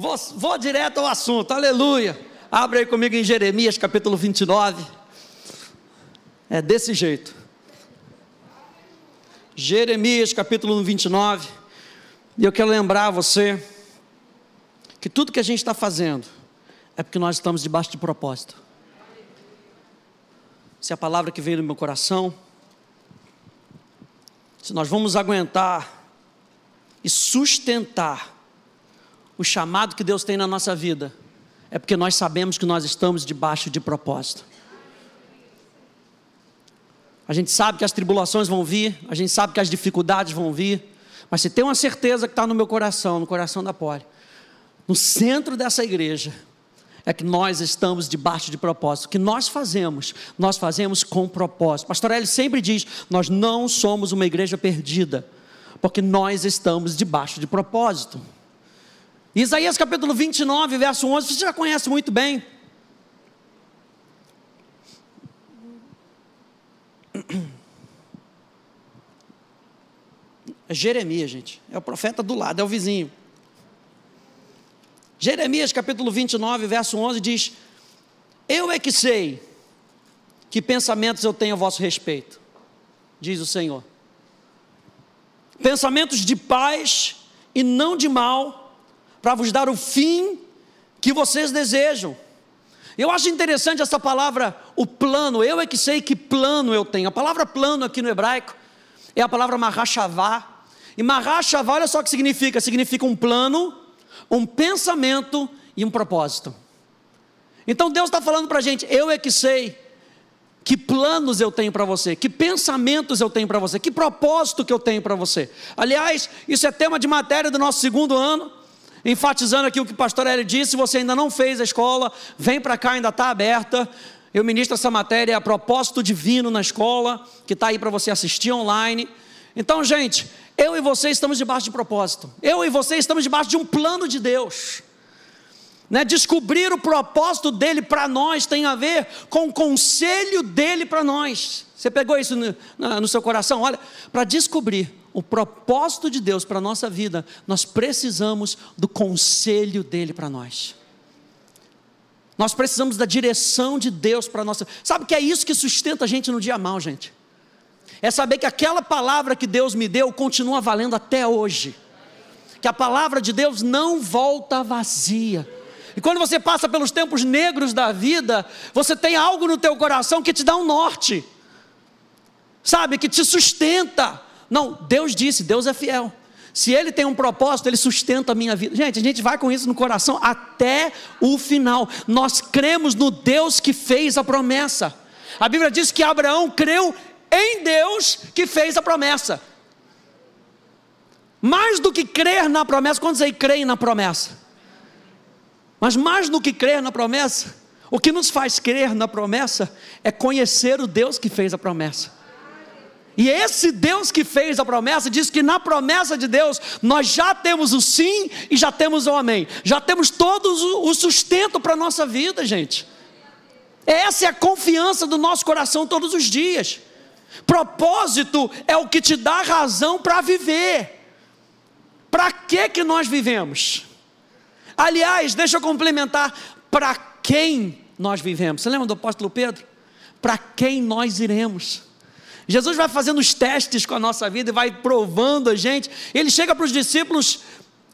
Vou, vou direto ao assunto, aleluia. Abre aí comigo em Jeremias capítulo 29. É desse jeito. Jeremias capítulo 29. E eu quero lembrar você que tudo que a gente está fazendo é porque nós estamos debaixo de propósito. Se a palavra que veio no meu coração, se nós vamos aguentar e sustentar o chamado que Deus tem na nossa vida, é porque nós sabemos que nós estamos debaixo de propósito. A gente sabe que as tribulações vão vir, a gente sabe que as dificuldades vão vir, mas se tem uma certeza que está no meu coração, no coração da Poli, no centro dessa igreja, é que nós estamos debaixo de propósito. O que nós fazemos, nós fazemos com propósito. Pastor Eli sempre diz: nós não somos uma igreja perdida, porque nós estamos debaixo de propósito. Isaías capítulo 29, verso 11, você já conhece muito bem. É Jeremias, gente. É o profeta do lado, é o vizinho. Jeremias capítulo 29, verso 11 diz: Eu é que sei que pensamentos eu tenho a vosso respeito, diz o Senhor. Pensamentos de paz e não de mal, para vos dar o fim que vocês desejam. Eu acho interessante essa palavra, o plano. Eu é que sei que plano eu tenho. A palavra plano aqui no hebraico é a palavra marrachavá. E marrachavá, olha só o que significa: significa um plano, um pensamento e um propósito. Então Deus está falando para a gente: eu é que sei que planos eu tenho para você, que pensamentos eu tenho para você, que propósito que eu tenho para você. Aliás, isso é tema de matéria do nosso segundo ano enfatizando aqui o que o pastor Hélio disse, se você ainda não fez a escola, vem para cá, ainda está aberta. Eu ministro essa matéria a propósito divino na escola, que está aí para você assistir online. Então, gente, eu e você estamos debaixo de propósito. Eu e você estamos debaixo de um plano de Deus. Né? Descobrir o propósito dele para nós tem a ver com o conselho dele para nós. Você pegou isso no, no seu coração? Olha, para descobrir o propósito de Deus para a nossa vida, nós precisamos do conselho dele para nós. Nós precisamos da direção de Deus para a nossa. Sabe que é isso que sustenta a gente no dia mal, gente? É saber que aquela palavra que Deus me deu continua valendo até hoje. Que a palavra de Deus não volta vazia. E quando você passa pelos tempos negros da vida, você tem algo no teu coração que te dá um norte. Sabe, que te sustenta não, Deus disse, Deus é fiel. Se Ele tem um propósito, Ele sustenta a minha vida. Gente, a gente vai com isso no coração até o final. Nós cremos no Deus que fez a promessa. A Bíblia diz que Abraão creu em Deus que fez a promessa. Mais do que crer na promessa, quantos aí creem na promessa? Mas mais do que crer na promessa, o que nos faz crer na promessa é conhecer o Deus que fez a promessa. E esse Deus que fez a promessa diz que na promessa de Deus nós já temos o sim e já temos o amém. Já temos todo o sustento para a nossa vida, gente. Essa é a confiança do nosso coração todos os dias. Propósito é o que te dá razão para viver. Para que que nós vivemos? Aliás, deixa eu complementar, para quem nós vivemos? Você lembra do apóstolo Pedro? Para quem nós iremos? Jesus vai fazendo os testes com a nossa vida e vai provando a gente. Ele chega para os discípulos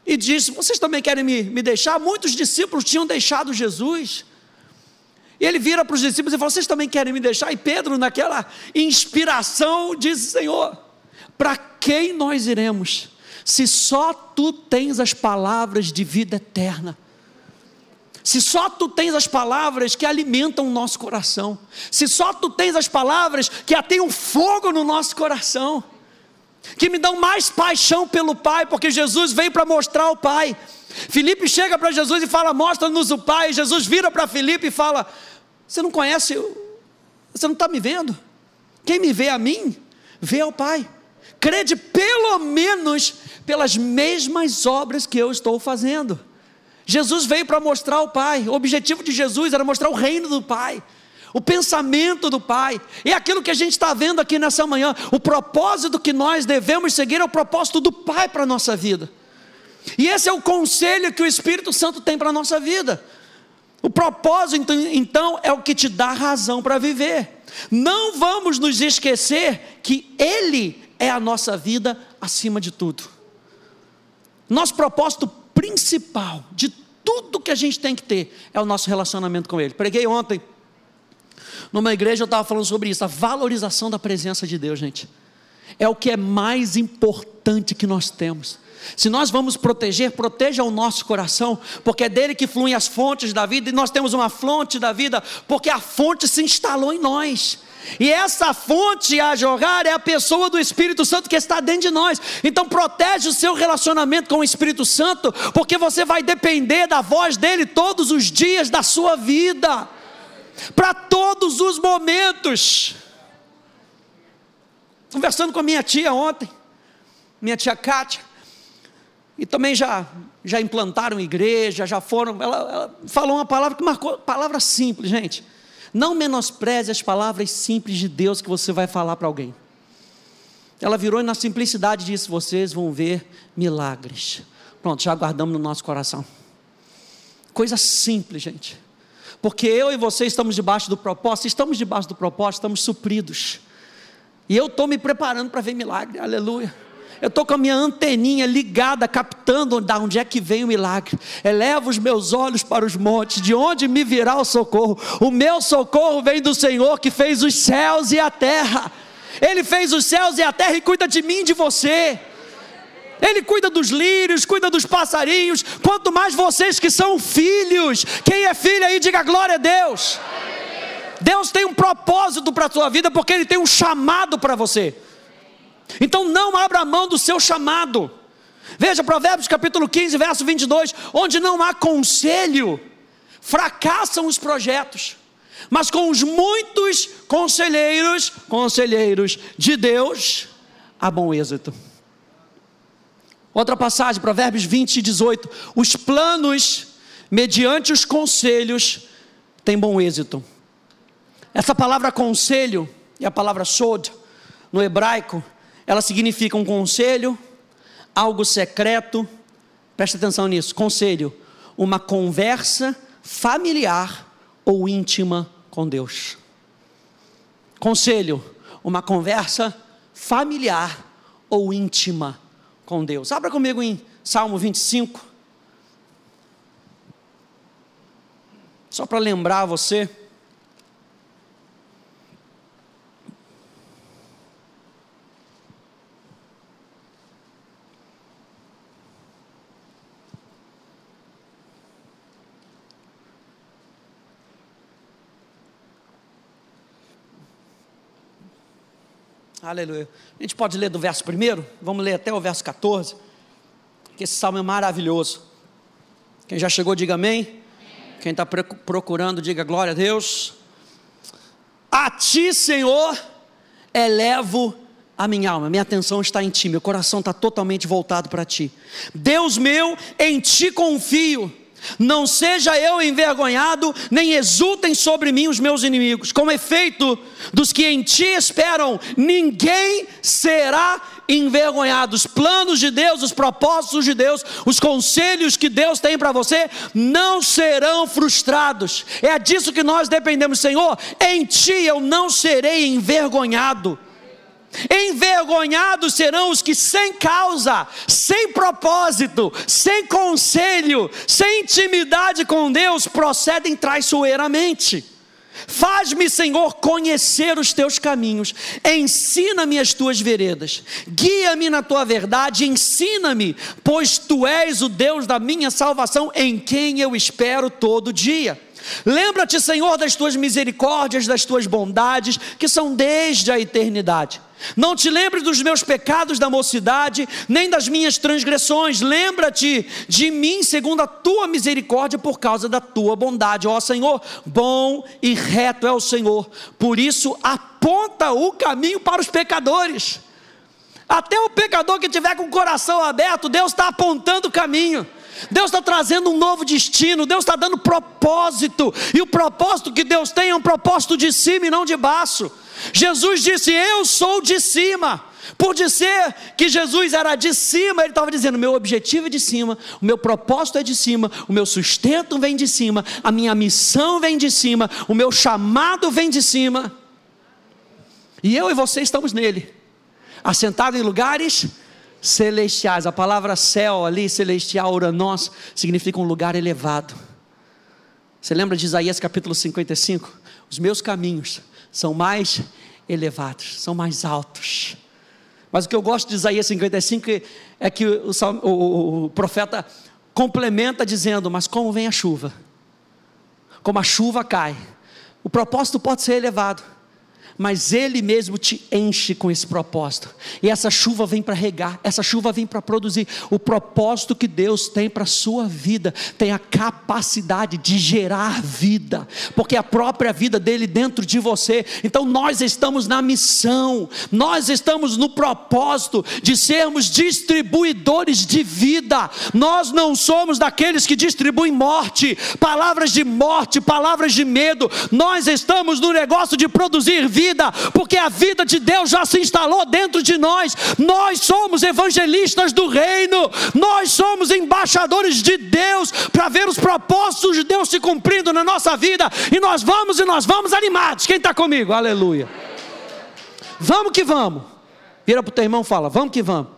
e diz: Vocês também querem me, me deixar? Muitos discípulos tinham deixado Jesus. E ele vira para os discípulos e fala: Vocês também querem me deixar? E Pedro, naquela inspiração, diz: Senhor, para quem nós iremos? Se só tu tens as palavras de vida eterna se só tu tens as palavras que alimentam o nosso coração, se só tu tens as palavras que atêm um fogo no nosso coração, que me dão mais paixão pelo Pai, porque Jesus veio para mostrar o Pai. Felipe chega para Jesus e fala: Mostra-nos o Pai. Jesus vira para Felipe e fala: Você não conhece, você não está me vendo? Quem me vê a mim, vê ao Pai. Crede pelo menos pelas mesmas obras que eu estou fazendo. Jesus veio para mostrar o Pai. O objetivo de Jesus era mostrar o reino do Pai, o pensamento do Pai. E é aquilo que a gente está vendo aqui nessa manhã. O propósito que nós devemos seguir é o propósito do Pai para a nossa vida. E esse é o conselho que o Espírito Santo tem para a nossa vida. O propósito, então, é o que te dá razão para viver. Não vamos nos esquecer que Ele é a nossa vida acima de tudo. Nosso propósito principal de tudo que a gente tem que ter é o nosso relacionamento com Ele. Preguei ontem, numa igreja, eu estava falando sobre isso, a valorização da presença de Deus, gente. É o que é mais importante que nós temos. Se nós vamos proteger, proteja o nosso coração, porque é dele que fluem as fontes da vida, e nós temos uma fonte da vida, porque a fonte se instalou em nós. E essa fonte a jogar é a pessoa do Espírito Santo que está dentro de nós. Então protege o seu relacionamento com o Espírito Santo, porque você vai depender da voz dele todos os dias da sua vida. Para todos os momentos. Conversando com a minha tia ontem, minha tia Kátia, e também já, já implantaram igreja, já foram. Ela, ela falou uma palavra que marcou, palavra simples, gente. Não menospreze as palavras simples de Deus que você vai falar para alguém. Ela virou e na simplicidade disse: Vocês vão ver milagres. Pronto, já guardamos no nosso coração. Coisa simples, gente. Porque eu e você estamos debaixo do propósito, estamos debaixo do propósito, estamos supridos. E eu estou me preparando para ver milagre, aleluia. Eu estou com a minha anteninha ligada, captando de onde é que vem o milagre. Eleva os meus olhos para os montes, de onde me virá o socorro. O meu socorro vem do Senhor que fez os céus e a terra. Ele fez os céus e a terra e cuida de mim e de você. Ele cuida dos lírios, cuida dos passarinhos. Quanto mais vocês que são filhos. Quem é filho aí, diga glória a Deus. Deus tem um propósito para a sua vida, porque Ele tem um chamado para você. Então não abra mão do seu chamado. Veja Provérbios capítulo 15, verso 22, onde não há conselho, fracassam os projetos. Mas com os muitos conselheiros, conselheiros de Deus, há bom êxito. Outra passagem, Provérbios 20 e 18. Os planos, mediante os conselhos, têm bom êxito. Essa palavra conselho e a palavra sod, no hebraico, ela significa um conselho, algo secreto, presta atenção nisso: conselho, uma conversa familiar ou íntima com Deus. Conselho, uma conversa familiar ou íntima com Deus. Abra comigo em Salmo 25. Só para lembrar você. Aleluia. A gente pode ler do verso primeiro? Vamos ler até o verso 14. Que esse salmo é maravilhoso. Quem já chegou, diga amém. Quem está procurando, diga glória a Deus. A ti, Senhor, elevo a minha alma, minha atenção está em ti, meu coração está totalmente voltado para ti. Deus meu, em ti confio não seja eu envergonhado, nem exultem sobre mim os meus inimigos. Com efeito, dos que em ti esperam, ninguém será envergonhado. Os planos de Deus, os propósitos de Deus, os conselhos que Deus tem para você não serão frustrados. É disso que nós dependemos, Senhor. Em ti eu não serei envergonhado. Envergonhados serão os que, sem causa, sem propósito, sem conselho, sem intimidade com Deus, procedem traiçoeiramente. Faz-me, Senhor, conhecer os teus caminhos, ensina-me as tuas veredas, guia-me na tua verdade, ensina-me, pois tu és o Deus da minha salvação, em quem eu espero todo dia. Lembra-te, Senhor, das tuas misericórdias, das tuas bondades, que são desde a eternidade. Não te lembre dos meus pecados da mocidade, nem das minhas transgressões. Lembra-te de mim segundo a tua misericórdia, por causa da tua bondade. Ó Senhor, bom e reto é o Senhor. Por isso, aponta o caminho para os pecadores. Até o pecador que tiver com o coração aberto, Deus está apontando o caminho. Deus está trazendo um novo destino, Deus está dando propósito, e o propósito que Deus tem é um propósito de cima e não de baixo. Jesus disse: Eu sou de cima. Por dizer que Jesus era de cima, ele estava dizendo: meu objetivo é de cima, o meu propósito é de cima, o meu sustento vem de cima, a minha missão vem de cima, o meu chamado vem de cima. E eu e você estamos nele, assentado em lugares celestiais. A palavra céu ali, celestial, uranos, significa um lugar elevado. Você lembra de Isaías capítulo 55? Os meus caminhos são mais elevados, são mais altos. Mas o que eu gosto de Isaías 55 é que o, o, o profeta complementa dizendo: Mas como vem a chuva? Como a chuva cai, o propósito pode ser elevado mas Ele mesmo te enche com esse propósito. E essa chuva vem para regar, essa chuva vem para produzir. O propósito que Deus tem para a sua vida tem a capacidade de gerar vida, porque a própria vida dele dentro de você. Então nós estamos na missão, nós estamos no propósito de sermos distribuidores de vida. Nós não somos daqueles que distribuem morte, palavras de morte, palavras de medo. Nós estamos no negócio de produzir vida vida, porque a vida de Deus já se instalou dentro de nós. Nós somos evangelistas do reino, nós somos embaixadores de Deus para ver os propósitos de Deus se cumprindo na nossa vida, e nós vamos e nós vamos animados. Quem está comigo? Aleluia. Vamos que vamos. Vira para o teu irmão e fala: Vamos que vamos.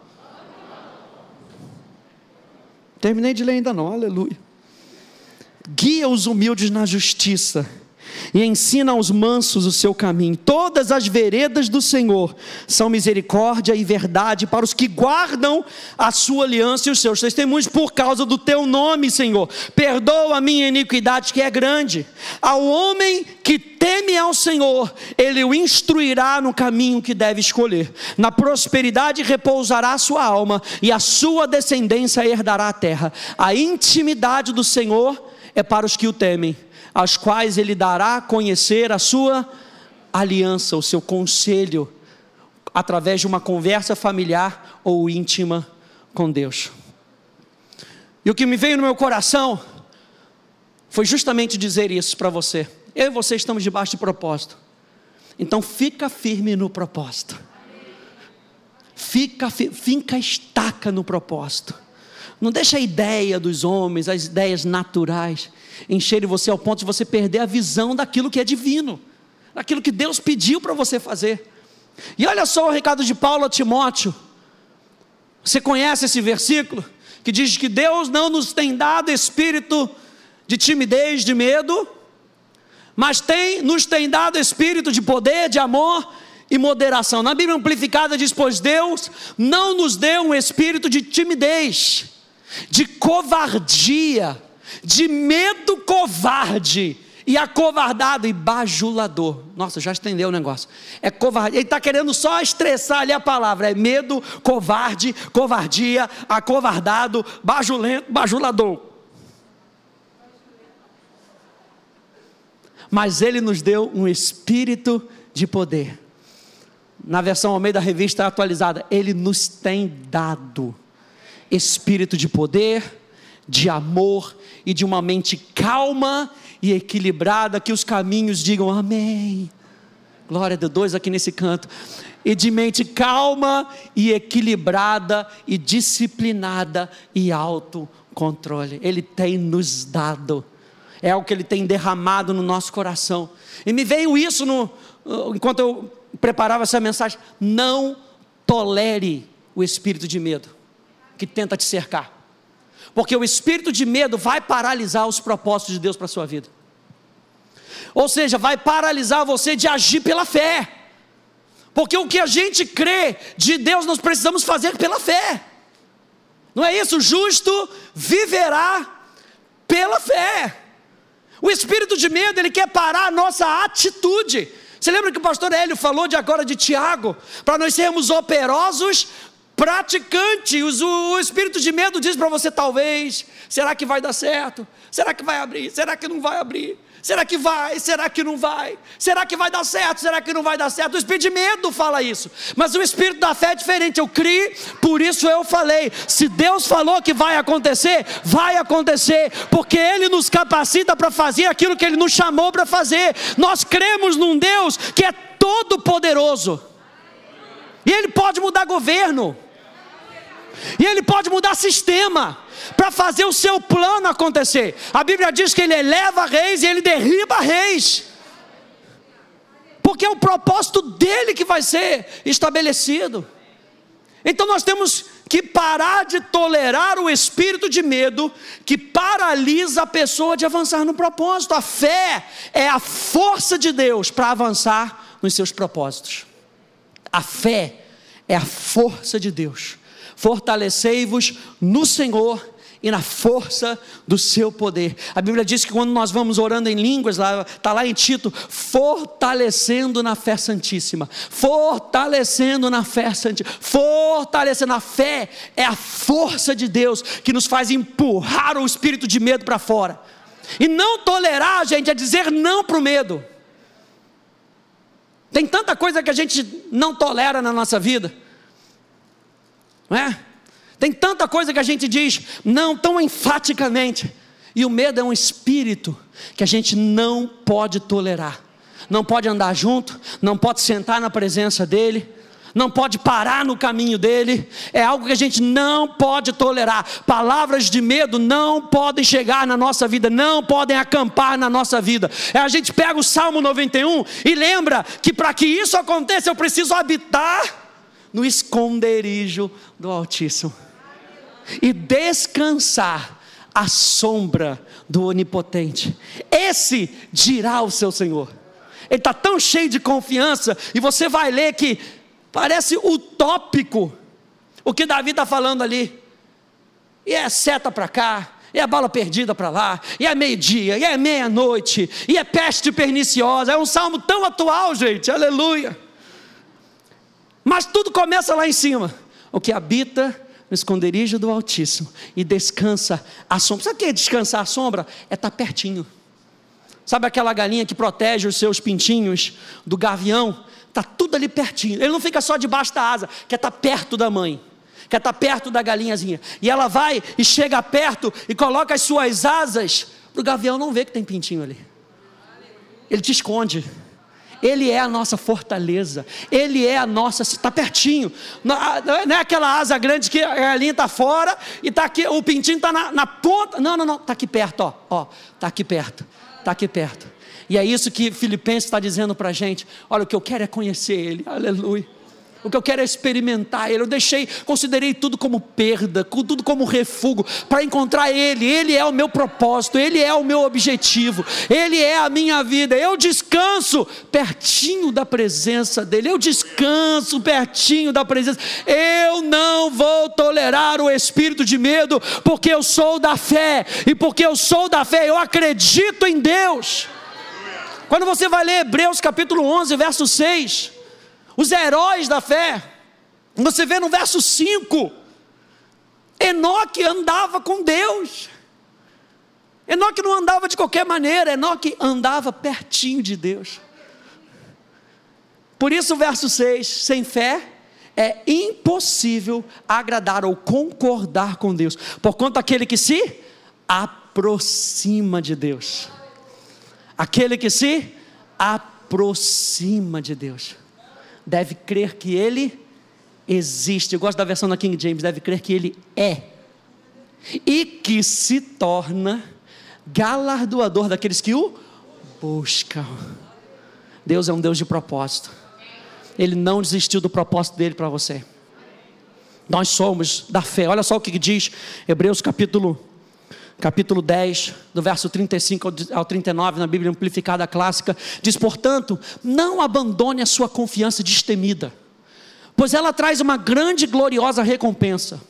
Terminei de ler ainda não, aleluia. Guia os humildes na justiça e ensina aos mansos o seu caminho. Todas as veredas do Senhor são misericórdia e verdade para os que guardam a sua aliança e os seus testemunhos por causa do teu nome, Senhor. Perdoa a minha iniquidade que é grande. Ao homem que teme ao Senhor, ele o instruirá no caminho que deve escolher. Na prosperidade repousará a sua alma e a sua descendência herdará a terra. A intimidade do Senhor é para os que o temem aos quais ele dará a conhecer a sua aliança, o seu conselho, através de uma conversa familiar ou íntima com Deus. E o que me veio no meu coração foi justamente dizer isso para você. Eu e você estamos debaixo de propósito. Então fica firme no propósito. Fica, fica estaca no propósito. Não deixa a ideia dos homens, as ideias naturais encherem você ao ponto de você perder a visão daquilo que é divino, daquilo que Deus pediu para você fazer. E olha só o recado de Paulo a Timóteo. Você conhece esse versículo que diz que Deus não nos tem dado espírito de timidez, de medo, mas tem nos tem dado espírito de poder, de amor e moderação. Na Bíblia amplificada diz: "Pois Deus não nos deu um espírito de timidez, de covardia, de medo covarde e acovardado e bajulador. Nossa, já estendeu o negócio. É covarde. Ele está querendo só estressar ali a palavra. É medo, covarde, covardia, acovardado, bajulento, bajulador. Mas ele nos deu um espírito de poder. Na versão ao meio da revista atualizada, ele nos tem dado espírito de poder, de amor e de uma mente calma e equilibrada, que os caminhos digam amém. Glória Deus, dois aqui nesse canto. E de mente calma e equilibrada e disciplinada e autocontrole. Ele tem nos dado. É o que ele tem derramado no nosso coração. E me veio isso no, enquanto eu preparava essa mensagem. Não tolere o espírito de medo que tenta te cercar. Porque o espírito de medo vai paralisar os propósitos de Deus para a sua vida. Ou seja, vai paralisar você de agir pela fé. Porque o que a gente crê de Deus nós precisamos fazer pela fé. Não é isso? O justo viverá pela fé. O espírito de medo, ele quer parar a nossa atitude. Você lembra que o pastor Hélio falou de agora de Tiago? Para nós sermos operosos praticante. O espírito de medo diz para você: talvez, será que vai dar certo? Será que vai abrir? Será que não vai abrir? Será que vai? Será que não vai? Será que vai dar certo? Será que não vai dar certo? O espírito de medo fala isso, mas o espírito da fé é diferente. Eu criei, por isso eu falei. Se Deus falou que vai acontecer, vai acontecer, porque Ele nos capacita para fazer aquilo que Ele nos chamou para fazer. Nós cremos num Deus que é todo poderoso E ele pode mudar governo. E ele pode mudar sistema para fazer o seu plano acontecer. A Bíblia diz que ele eleva reis e ele derriba reis. Porque é o propósito dele que vai ser estabelecido. Então nós temos que parar de tolerar o espírito de medo que paralisa a pessoa de avançar no propósito. A fé é a força de Deus para avançar nos seus propósitos. A fé é a força de Deus. Fortalecei-vos no Senhor e na força do seu poder. A Bíblia diz que quando nós vamos orando em línguas, está lá em Tito, fortalecendo na fé santíssima, fortalecendo na fé santíssima, fortalecendo a fé é a força de Deus que nos faz empurrar o espírito de medo para fora. E não tolerar, gente, é dizer não para o medo. Tem tanta coisa que a gente não tolera na nossa vida, não é? Tem tanta coisa que a gente diz não tão enfaticamente. E o medo é um espírito que a gente não pode tolerar. Não pode andar junto, não pode sentar na presença dele, não pode parar no caminho dele. É algo que a gente não pode tolerar. Palavras de medo não podem chegar na nossa vida, não podem acampar na nossa vida. É a gente pega o Salmo 91 e lembra que para que isso aconteça eu preciso habitar no esconderijo do Altíssimo e descansar à sombra do Onipotente. Esse dirá o seu Senhor. Ele está tão cheio de confiança, e você vai ler que parece utópico o que Davi está falando ali. E é seta para cá, e é bala perdida para lá, e é meio-dia, e é meia-noite, e é peste perniciosa. É um salmo tão atual, gente, aleluia. Mas tudo começa lá em cima. O que habita no esconderijo do Altíssimo e descansa à sombra. Sabe o que é descansar à sombra? É estar tá pertinho. Sabe aquela galinha que protege os seus pintinhos do gavião? Está tudo ali pertinho. Ele não fica só debaixo da asa, quer estar tá perto da mãe, quer estar tá perto da galinhazinha. E ela vai e chega perto e coloca as suas asas para o gavião não ver que tem pintinho ali. Ele te esconde. Ele é a nossa fortaleza, Ele é a nossa, está pertinho, não é aquela asa grande que a galinha está fora e tá aqui, o pintinho está na, na, ponta, não, não, não, está aqui perto, ó, ó, está aqui perto, está aqui perto, e é isso que Filipenses está dizendo para a gente, olha, o que eu quero é conhecer Ele, aleluia, o que eu quero é experimentar Ele. Eu deixei, considerei tudo como perda, tudo como refúgio, para encontrar Ele. Ele é o meu propósito, Ele é o meu objetivo, Ele é a minha vida. Eu descanso pertinho da presença dEle, eu descanso pertinho da presença. Eu não vou tolerar o espírito de medo, porque eu sou da fé, e porque eu sou da fé, eu acredito em Deus. Quando você vai ler Hebreus capítulo 11, verso 6 os heróis da fé. Você vê no verso 5, Enoque andava com Deus. Enoque não andava de qualquer maneira, Enoque andava pertinho de Deus. Por isso, o verso 6: sem fé é impossível agradar ou concordar com Deus, por conta aquele que se aproxima de Deus. Aquele que se aproxima de Deus deve crer que ele existe. Eu gosto da versão da King James, deve crer que ele é. E que se torna galardoador daqueles que o buscam. Deus é um Deus de propósito. Ele não desistiu do propósito dele para você. Nós somos da fé. Olha só o que diz Hebreus capítulo capítulo 10, do verso 35 ao 39, na Bíblia Amplificada Clássica, diz: Portanto, não abandone a sua confiança destemida, pois ela traz uma grande e gloriosa recompensa.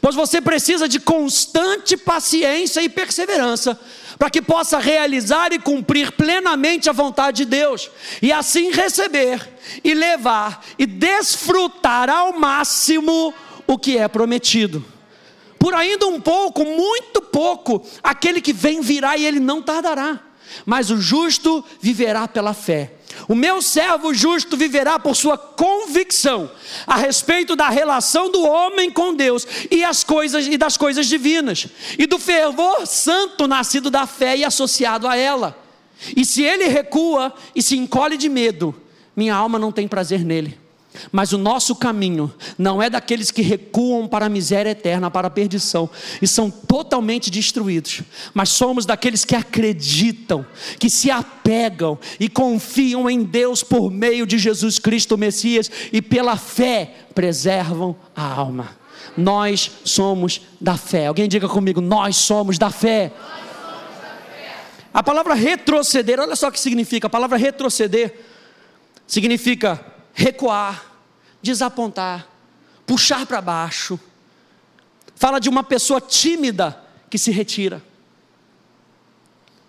Pois você precisa de constante paciência e perseverança, para que possa realizar e cumprir plenamente a vontade de Deus, e assim receber, e levar, e desfrutar ao máximo o que é prometido por ainda um pouco, muito pouco, aquele que vem virá e ele não tardará. Mas o justo viverá pela fé. O meu servo justo viverá por sua convicção a respeito da relação do homem com Deus e as coisas e das coisas divinas e do fervor santo nascido da fé e associado a ela. E se ele recua e se encolhe de medo, minha alma não tem prazer nele. Mas o nosso caminho não é daqueles que recuam para a miséria eterna, para a perdição, e são totalmente destruídos, mas somos daqueles que acreditam, que se apegam e confiam em Deus por meio de Jesus Cristo Messias e pela fé preservam a alma. Nós somos da fé. Alguém diga comigo: nós somos da fé. A palavra retroceder, olha só o que significa. A palavra retroceder significa recuar, desapontar, puxar para baixo. Fala de uma pessoa tímida que se retira.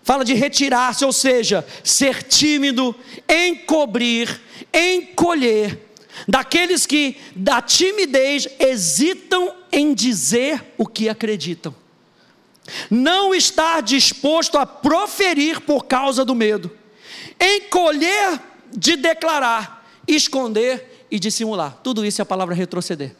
Fala de retirar-se, ou seja, ser tímido, encobrir, encolher, daqueles que da timidez hesitam em dizer o que acreditam. Não estar disposto a proferir por causa do medo. Encolher de declarar, esconder e dissimular. Tudo isso é a palavra retroceder.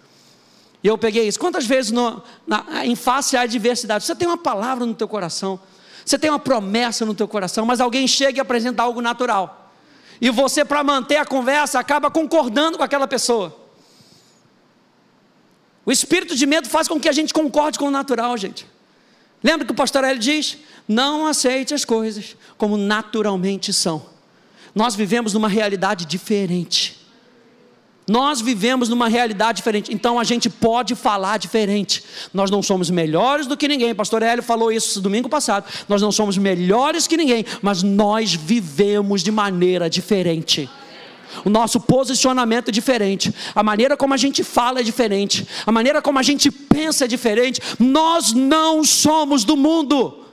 E eu peguei isso. Quantas vezes no, na, em face à adversidade, você tem uma palavra no teu coração, você tem uma promessa no teu coração, mas alguém chega e apresenta algo natural. E você, para manter a conversa, acaba concordando com aquela pessoa. O espírito de medo faz com que a gente concorde com o natural, gente. Lembra que o pastor Hélio diz? Não aceite as coisas como naturalmente são. Nós vivemos numa realidade diferente. Nós vivemos numa realidade diferente, então a gente pode falar diferente. Nós não somos melhores do que ninguém. Pastor Hélio falou isso domingo passado. Nós não somos melhores que ninguém, mas nós vivemos de maneira diferente. O nosso posicionamento é diferente, a maneira como a gente fala é diferente, a maneira como a gente pensa é diferente. Nós não somos do mundo.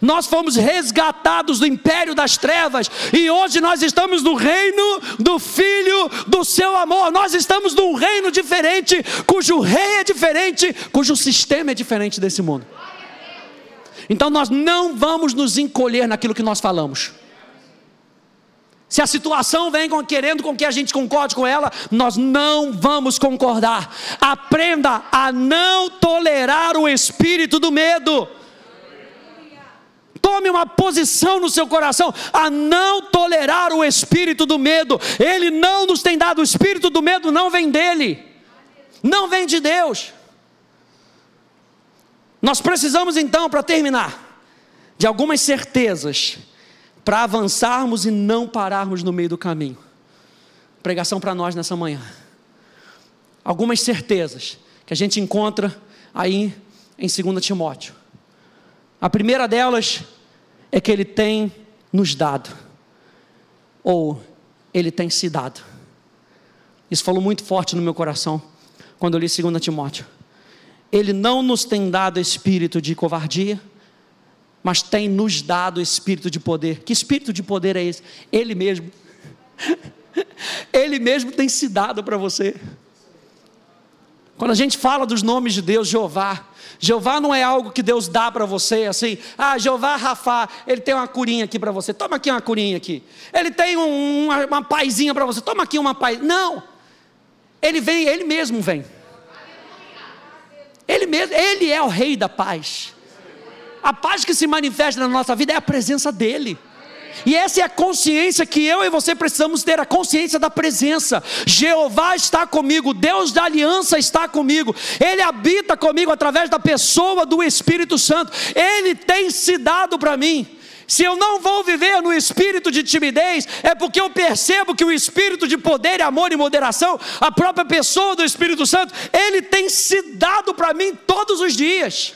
Nós fomos resgatados do império das trevas e hoje nós estamos no reino do Filho do seu amor. Nós estamos num reino diferente, cujo rei é diferente, cujo sistema é diferente desse mundo. Então nós não vamos nos encolher naquilo que nós falamos. Se a situação vem querendo com que a gente concorde com ela, nós não vamos concordar. Aprenda a não tolerar o espírito do medo. Tome uma posição no seu coração a não tolerar o espírito do medo. Ele não nos tem dado o espírito do medo, não vem dele, não vem de Deus. Nós precisamos então, para terminar, de algumas certezas para avançarmos e não pararmos no meio do caminho. Pregação para nós nessa manhã. Algumas certezas que a gente encontra aí em 2 Timóteo. A primeira delas é que Ele tem nos dado, ou Ele tem se dado. Isso falou muito forte no meu coração quando eu li 2 Timóteo. Ele não nos tem dado espírito de covardia, mas tem nos dado espírito de poder. Que espírito de poder é esse? Ele mesmo. Ele mesmo tem se dado para você. Quando a gente fala dos nomes de Deus, Jeová, Jeová não é algo que Deus dá para você assim, ah, Jeová Rafa, ele tem uma curinha aqui para você, toma aqui uma curinha aqui. Ele tem um, uma, uma paizinha para você, toma aqui uma paz. Não, ele vem, ele mesmo vem. Ele mesmo, ele é o rei da paz. A paz que se manifesta na nossa vida é a presença dele. E essa é a consciência que eu e você precisamos ter, a consciência da presença. Jeová está comigo, Deus da aliança está comigo. Ele habita comigo através da pessoa do Espírito Santo. Ele tem se dado para mim. Se eu não vou viver no espírito de timidez, é porque eu percebo que o espírito de poder, amor e moderação, a própria pessoa do Espírito Santo, ele tem se dado para mim todos os dias.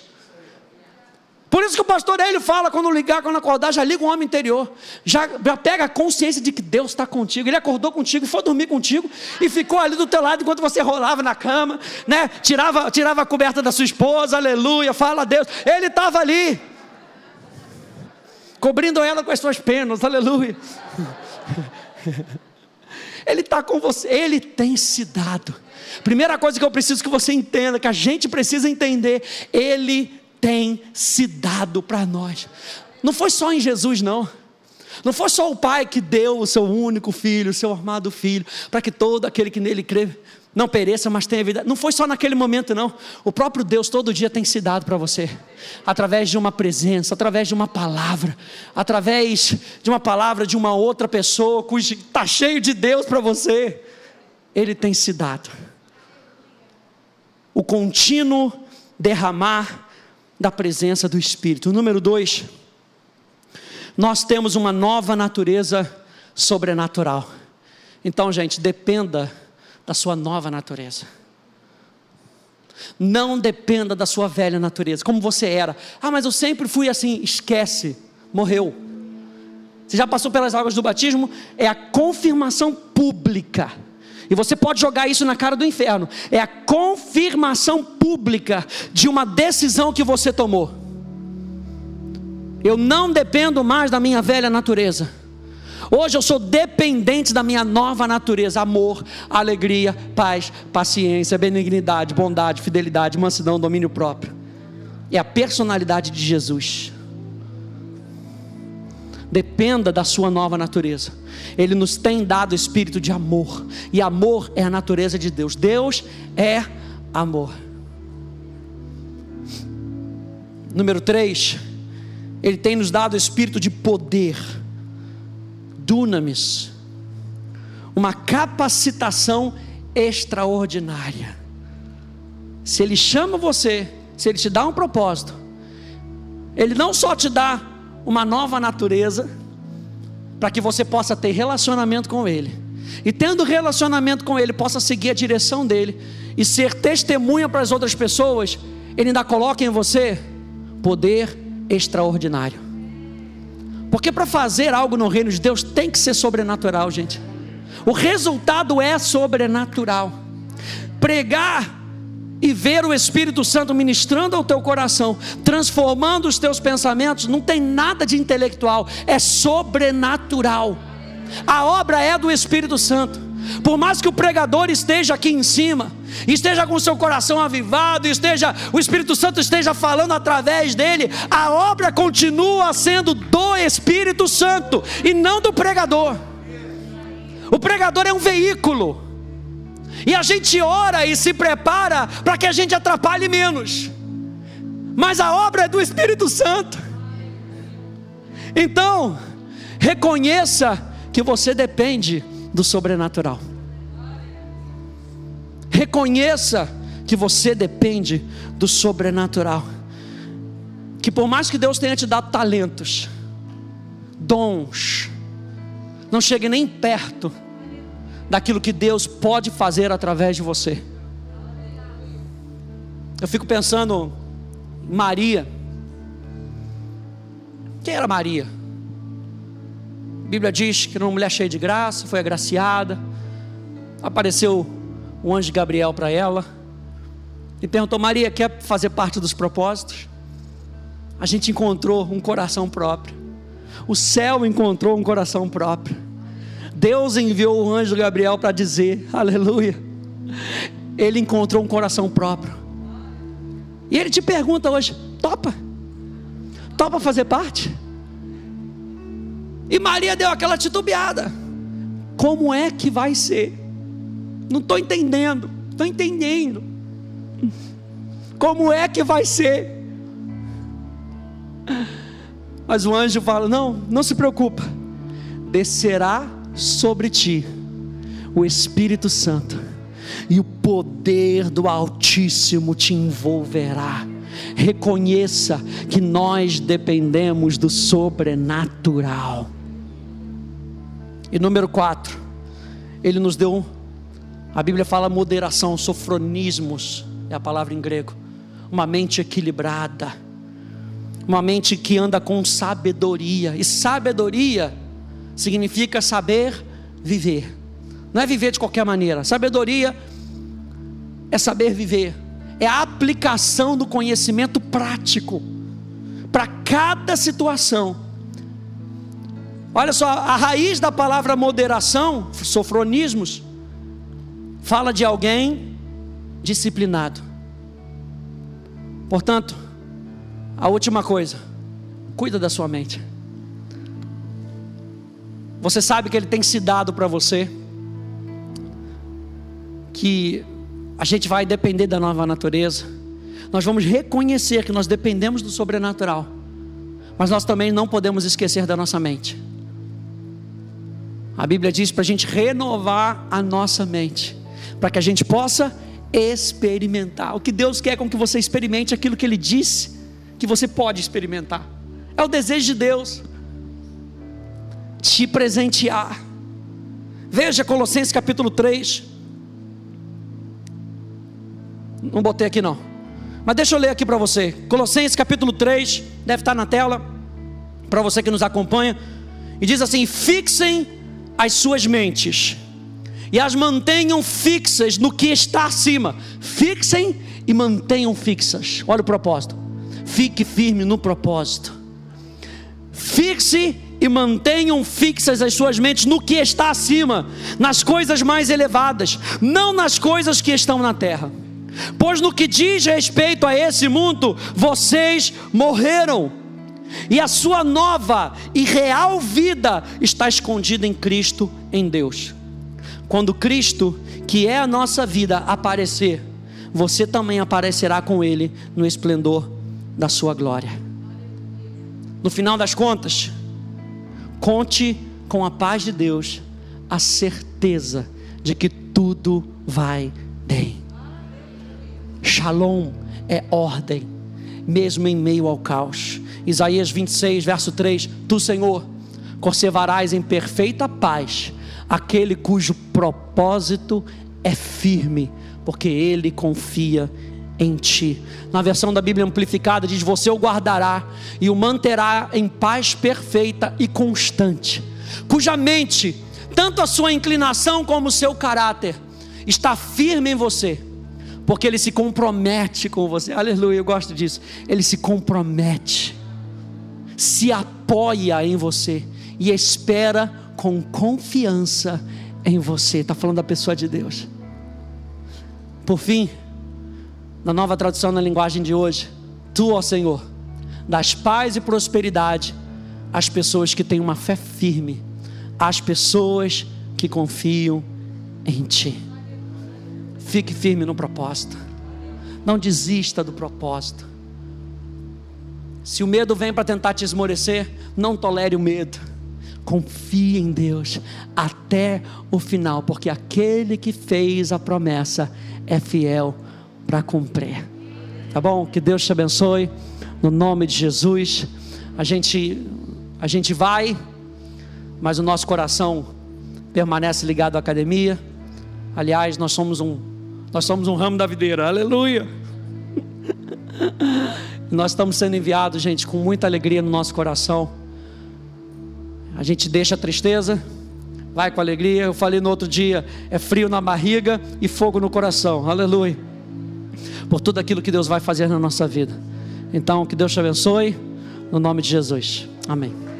Por isso que o pastor ele fala, quando ligar, quando acordar, já liga o homem interior. Já, já pega a consciência de que Deus está contigo. Ele acordou contigo, foi dormir contigo e ficou ali do teu lado enquanto você rolava na cama, né? Tirava, tirava a coberta da sua esposa, aleluia, fala a Deus. Ele estava ali, cobrindo ela com as suas penas, aleluia. Ele está com você, ele tem se dado. Primeira coisa que eu preciso que você entenda, que a gente precisa entender, ele tem se dado para nós. Não foi só em Jesus, não. Não foi só o Pai que deu o seu único filho, o seu amado filho, para que todo aquele que nele crê não pereça, mas tenha vida. Não foi só naquele momento, não. O próprio Deus todo dia tem se dado para você, através de uma presença, através de uma palavra, através de uma palavra de uma outra pessoa, cujo está cheio de Deus para você. ele tem se dado. O contínuo derramar da presença do Espírito. Número dois, nós temos uma nova natureza sobrenatural. Então, gente, dependa da sua nova natureza. Não dependa da sua velha natureza, como você era. Ah, mas eu sempre fui assim. Esquece, morreu. Você já passou pelas águas do batismo? É a confirmação pública. E você pode jogar isso na cara do inferno. É a confirmação pública de uma decisão que você tomou. Eu não dependo mais da minha velha natureza. Hoje eu sou dependente da minha nova natureza: amor, alegria, paz, paciência, benignidade, bondade, fidelidade, mansidão, domínio próprio. É a personalidade de Jesus. Dependa da sua nova natureza. Ele nos tem dado espírito de amor, e amor é a natureza de Deus. Deus é amor. Número 3, Ele tem nos dado espírito de poder dunamis, uma capacitação extraordinária. Se Ele chama você, se Ele te dá um propósito, Ele não só te dá uma nova natureza, para que você possa ter relacionamento com Ele, e tendo relacionamento com Ele, possa seguir a direção dEle, e ser testemunha para as outras pessoas, Ele ainda coloca em você poder extraordinário. Porque para fazer algo no reino de Deus tem que ser sobrenatural, gente. O resultado é sobrenatural. Pregar e ver o Espírito Santo ministrando ao teu coração, transformando os teus pensamentos, não tem nada de intelectual, é sobrenatural. A obra é do Espírito Santo. Por mais que o pregador esteja aqui em cima, esteja com seu coração avivado, esteja o Espírito Santo esteja falando através dele, a obra continua sendo do Espírito Santo e não do pregador. O pregador é um veículo. E a gente ora e se prepara para que a gente atrapalhe menos. Mas a obra é do Espírito Santo. Então, reconheça que você depende do sobrenatural. Reconheça que você depende do sobrenatural. Que por mais que Deus tenha te dado talentos, dons, não chegue nem perto daquilo que Deus pode fazer através de você. Eu fico pensando Maria. Quem era Maria? Bíblia diz que era uma mulher cheia de graça, foi agraciada. Apareceu o anjo Gabriel para ela e perguntou: Maria, quer fazer parte dos propósitos? A gente encontrou um coração próprio. O céu encontrou um coração próprio. Deus enviou o anjo Gabriel para dizer: Aleluia. Ele encontrou um coração próprio. E ele te pergunta hoje: topa? Topa fazer parte? E Maria deu aquela titubeada. Como é que vai ser? Não estou entendendo. Estou entendendo. Como é que vai ser? Mas o anjo fala: Não, não se preocupa. Descerá sobre ti o Espírito Santo, e o poder do Altíssimo te envolverá. Reconheça que nós dependemos do sobrenatural. E número 4, ele nos deu, a Bíblia fala moderação, sofronismos, é a palavra em grego, uma mente equilibrada, uma mente que anda com sabedoria, e sabedoria significa saber viver, não é viver de qualquer maneira, sabedoria é saber viver, é a aplicação do conhecimento prático para cada situação Olha só, a raiz da palavra moderação, sofronismos, fala de alguém disciplinado. Portanto, a última coisa, cuida da sua mente. Você sabe que ele tem se dado para você, que a gente vai depender da nova natureza, nós vamos reconhecer que nós dependemos do sobrenatural, mas nós também não podemos esquecer da nossa mente. A Bíblia diz para a gente renovar a nossa mente. para que a gente possa experimentar. O que Deus quer com que você experimente aquilo que Ele disse que você pode experimentar. É o desejo de Deus te presentear. Veja Colossenses capítulo 3. Não botei aqui não. Mas deixa eu ler aqui para você. Colossenses capítulo 3, deve estar na tela, para você que nos acompanha. E diz assim: fixem as suas mentes e as mantenham fixas no que está acima. Fixem e mantenham fixas. Olha o propósito. Fique firme no propósito. Fixe e mantenham fixas as suas mentes no que está acima, nas coisas mais elevadas, não nas coisas que estão na terra. Pois no que diz respeito a esse mundo, vocês morreram, e a sua nova e real vida está escondida em Cristo, em Deus. Quando Cristo, que é a nossa vida, aparecer, você também aparecerá com Ele no esplendor da sua glória. No final das contas, Conte com a paz de Deus, a certeza de que tudo vai bem. Shalom é ordem, mesmo em meio ao caos. Isaías 26, verso 3: Tu, Senhor, conservarás em perfeita paz aquele cujo propósito é firme, porque ele confia em ti. Na versão da Bíblia amplificada diz: Você o guardará e o manterá em paz perfeita e constante, cuja mente, tanto a sua inclinação como o seu caráter, está firme em você, porque ele se compromete com você. Aleluia, eu gosto disso. Ele se compromete, se apoia em você e espera com confiança em você. Está falando da pessoa de Deus. Por fim, na nova tradução na linguagem de hoje, tu, ó Senhor, das paz e prosperidade às pessoas que têm uma fé firme, às pessoas que confiam em Ti. Fique firme no propósito, não desista do propósito. Se o medo vem para tentar te esmorecer, não tolere o medo. Confie em Deus até o final, porque aquele que fez a promessa é fiel para cumprir. Tá bom? Que Deus te abençoe. No nome de Jesus. A gente a gente vai, mas o nosso coração permanece ligado à academia. Aliás, nós somos um nós somos um ramo da videira. Aleluia. nós estamos sendo enviados, gente, com muita alegria no nosso coração. A gente deixa a tristeza, vai com alegria. Eu falei no outro dia, é frio na barriga e fogo no coração. Aleluia por tudo aquilo que Deus vai fazer na nossa vida. Então, que Deus te abençoe, no nome de Jesus. Amém.